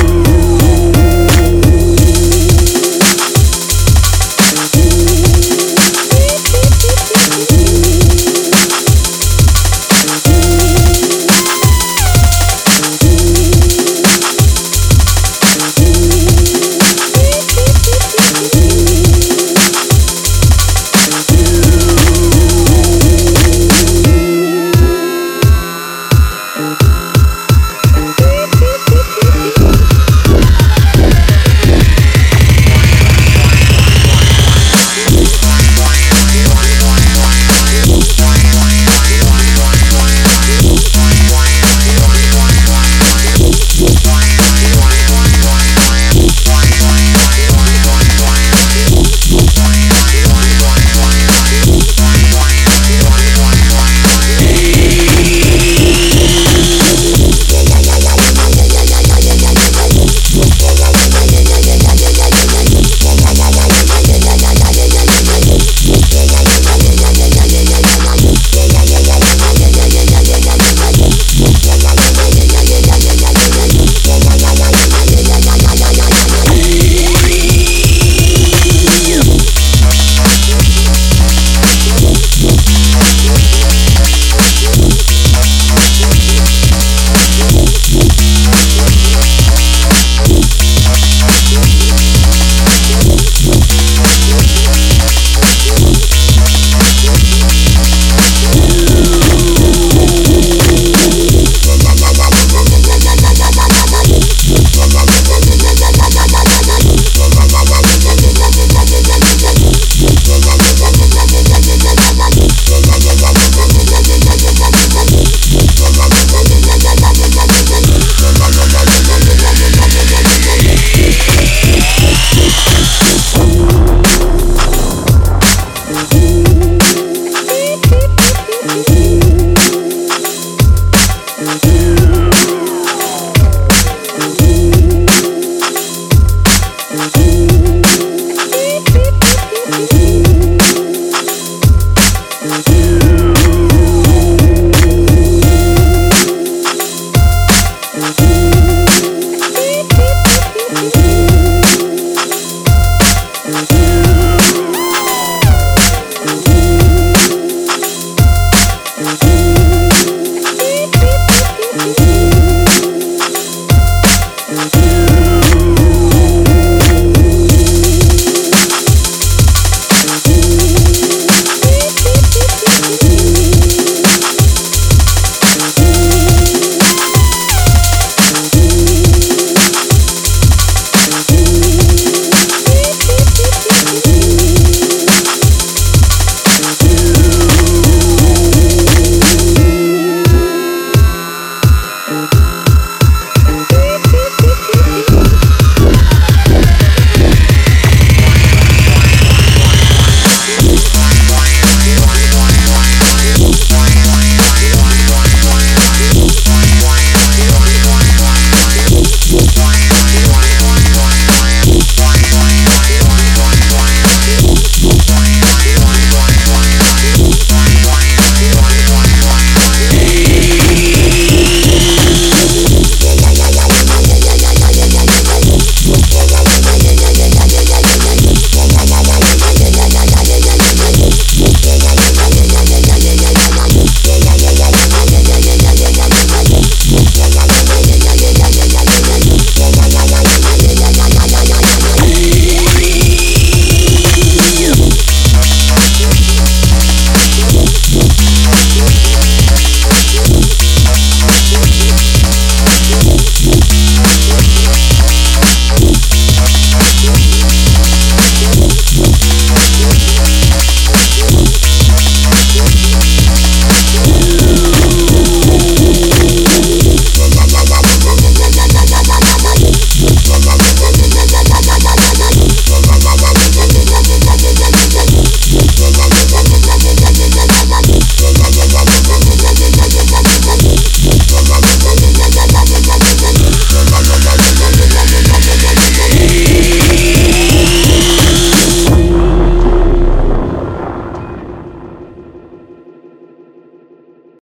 you.